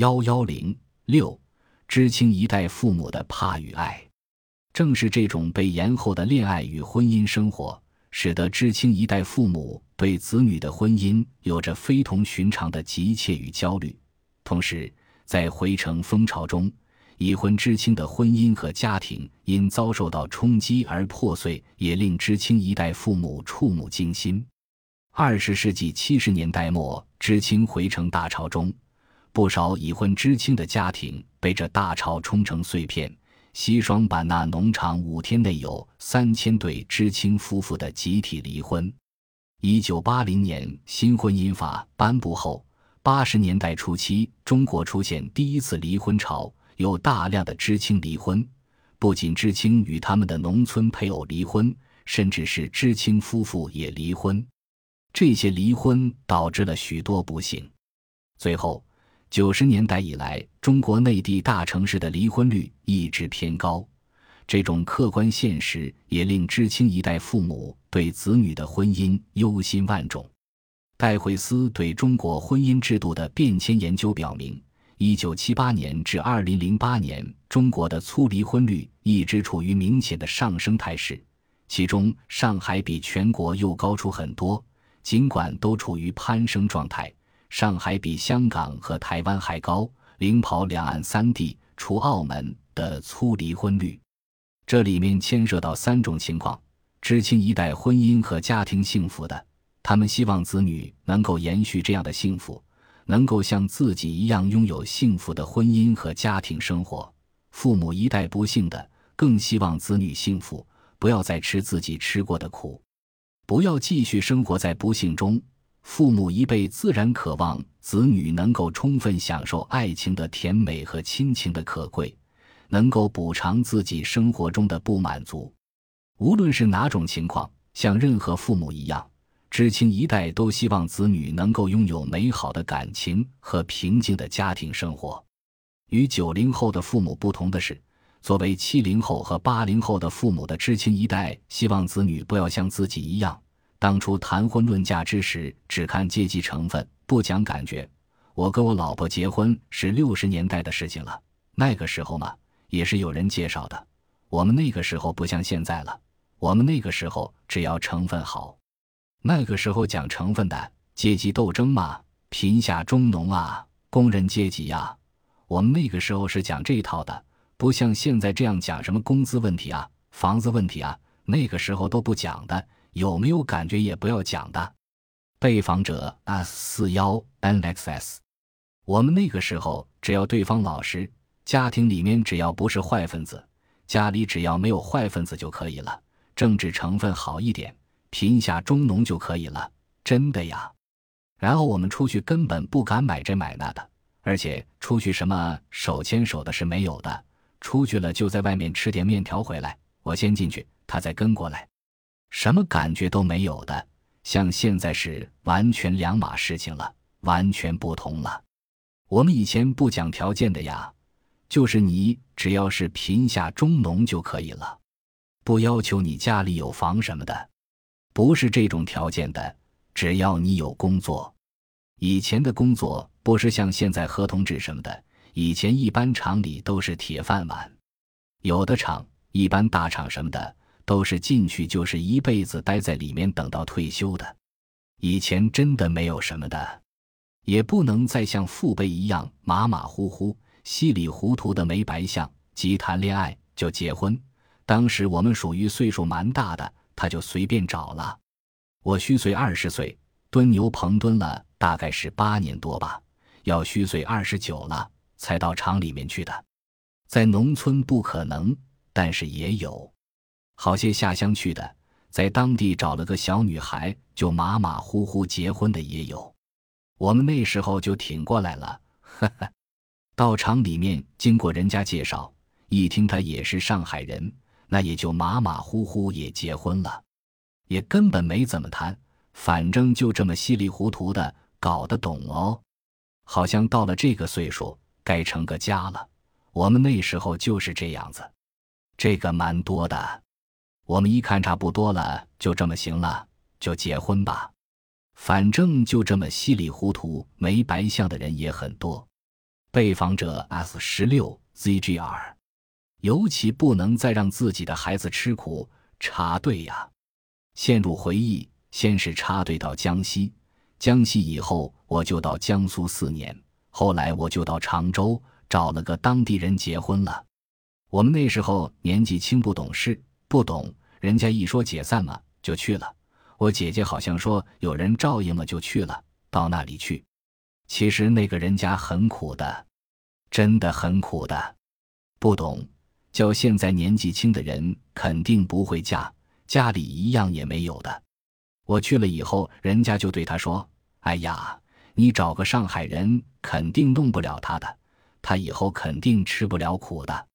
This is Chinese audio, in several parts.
幺幺零六，知青一代父母的怕与爱，正是这种被延后的恋爱与婚姻生活，使得知青一代父母对子女的婚姻有着非同寻常的急切与焦虑。同时，在回城风潮中，已婚知青的婚姻和家庭因遭受到冲击而破碎，也令知青一代父母触目惊心。二十世纪七十年代末，知青回城大潮中。不少已婚知青的家庭被这大潮冲成碎片。西双版纳农场五天内有三千对知青夫妇的集体离婚。一九八零年新婚姻法颁布后，八十年代初期，中国出现第一次离婚潮，有大量的知青离婚。不仅知青与他们的农村配偶离婚，甚至是知青夫妇也离婚。这些离婚导致了许多不幸，最后。九十年代以来，中国内地大城市的离婚率一直偏高，这种客观现实也令知青一代父母对子女的婚姻忧心万种。戴惠思对中国婚姻制度的变迁研究表明，一九七八年至二零零八年，中国的粗离婚率一直处于明显的上升态势，其中上海比全国又高出很多，尽管都处于攀升状态。上海比香港和台湾还高，领跑两岸三地，除澳门的粗离婚率。这里面牵涉到三种情况：知青一代婚姻和家庭幸福的，他们希望子女能够延续这样的幸福，能够像自己一样拥有幸福的婚姻和家庭生活；父母一代不幸的，更希望子女幸福，不要再吃自己吃过的苦，不要继续生活在不幸中。父母一辈自然渴望子女能够充分享受爱情的甜美和亲情的可贵，能够补偿自己生活中的不满足。无论是哪种情况，像任何父母一样，知青一代都希望子女能够拥有美好的感情和平静的家庭生活。与九零后的父母不同的是，作为七零后和八零后的父母的知青一代，希望子女不要像自己一样。当初谈婚论嫁之时，只看阶级成分，不讲感觉。我跟我老婆结婚是六十年代的事情了，那个时候嘛，也是有人介绍的。我们那个时候不像现在了，我们那个时候只要成分好。那个时候讲成分的阶级斗争嘛，贫下中农啊，工人阶级呀，我们那个时候是讲这一套的，不像现在这样讲什么工资问题啊、房子问题啊，那个时候都不讲的。有没有感觉也不要讲的，被访者 S 四幺 NXS，我们那个时候只要对方老实，家庭里面只要不是坏分子，家里只要没有坏分子就可以了，政治成分好一点，贫下中农就可以了，真的呀。然后我们出去根本不敢买这买那的，而且出去什么手牵手的是没有的，出去了就在外面吃点面条回来，我先进去，他再跟过来。什么感觉都没有的，像现在是完全两码事情了，完全不同了。我们以前不讲条件的呀，就是你只要是贫下中农就可以了，不要求你家里有房什么的，不是这种条件的，只要你有工作。以前的工作不是像现在合同制什么的，以前一般厂里都是铁饭碗，有的厂一般大厂什么的。都是进去就是一辈子待在里面，等到退休的。以前真的没有什么的，也不能再像父辈一样马马虎虎、稀里糊涂的没白相，即谈恋爱就结婚。当时我们属于岁数蛮大的，他就随便找了。我虚岁二十岁，蹲牛棚蹲了大概是八年多吧，要虚岁二十九了才到厂里面去的。在农村不可能，但是也有。好些下乡去的，在当地找了个小女孩就马马虎虎结婚的也有，我们那时候就挺过来了。呵呵，到厂里面经过人家介绍，一听他也是上海人，那也就马马虎虎也结婚了，也根本没怎么谈，反正就这么稀里糊涂的搞得懂哦，好像到了这个岁数该成个家了。我们那时候就是这样子，这个蛮多的。我们一看差不多了，就这么行了，就结婚吧。反正就这么稀里糊涂、没白相的人也很多。被访者 S 十六 ZGR，尤其不能再让自己的孩子吃苦。插队呀，陷入回忆。先是插队到江西，江西以后我就到江苏四年，后来我就到常州找了个当地人结婚了。我们那时候年纪轻，不懂事，不懂人家一说解散嘛，就去了。我姐姐好像说有人照应了，就去了。到那里去，其实那个人家很苦的，真的很苦的。不懂，叫现在年纪轻的人肯定不会嫁，家里一样也没有的。我去了以后，人家就对他说：“哎呀，你找个上海人，肯定弄不了他的，他以后肯定吃不了苦的。”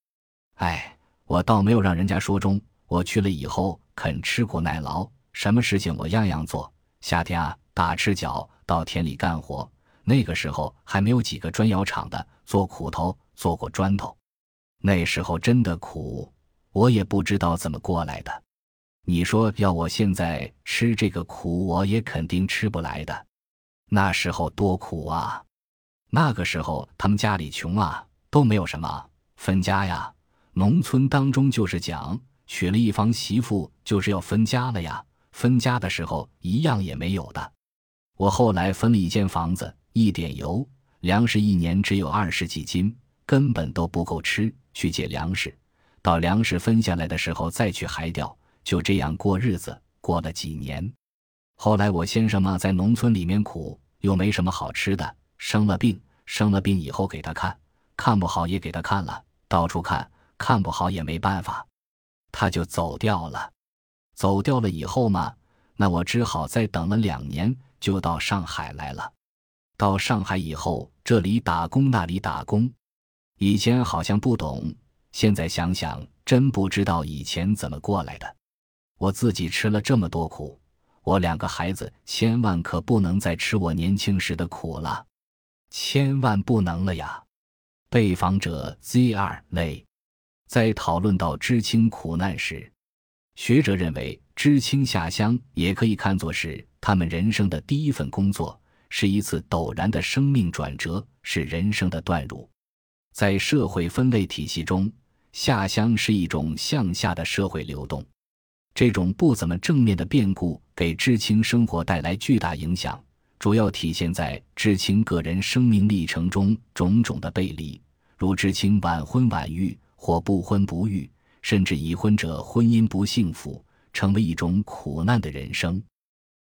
哎，我倒没有让人家说中。我去了以后，肯吃苦耐劳，什么事情我样样做。夏天啊，打赤脚到田里干活。那个时候还没有几个砖窑厂的，做苦头，做过砖头。那时候真的苦，我也不知道怎么过来的。你说要我现在吃这个苦，我也肯定吃不来的。那时候多苦啊！那个时候他们家里穷啊，都没有什么分家呀。农村当中就是讲娶了一房媳妇就是要分家了呀，分家的时候一样也没有的。我后来分了一间房子，一点油粮食一年只有二十几斤，根本都不够吃，去借粮食，到粮食分下来的时候再去还掉，就这样过日子，过了几年。后来我先生嘛在农村里面苦，又没什么好吃的，生了病，生了病以后给他看，看不好也给他看了，到处看。看不好也没办法，他就走掉了。走掉了以后嘛，那我只好再等了两年，就到上海来了。到上海以后，这里打工那里打工，以前好像不懂，现在想想真不知道以前怎么过来的。我自己吃了这么多苦，我两个孩子千万可不能再吃我年轻时的苦了，千万不能了呀！被访者 Z 二类。在讨论到知青苦难时，学者认为知青下乡也可以看作是他们人生的第一份工作，是一次陡然的生命转折，是人生的断乳。在社会分类体系中，下乡是一种向下的社会流动。这种不怎么正面的变故给知青生活带来巨大影响，主要体现在知青个人生命历程中种种的背离，如知青晚婚晚育。或不婚不育，甚至已婚者婚姻不幸福，成为一种苦难的人生。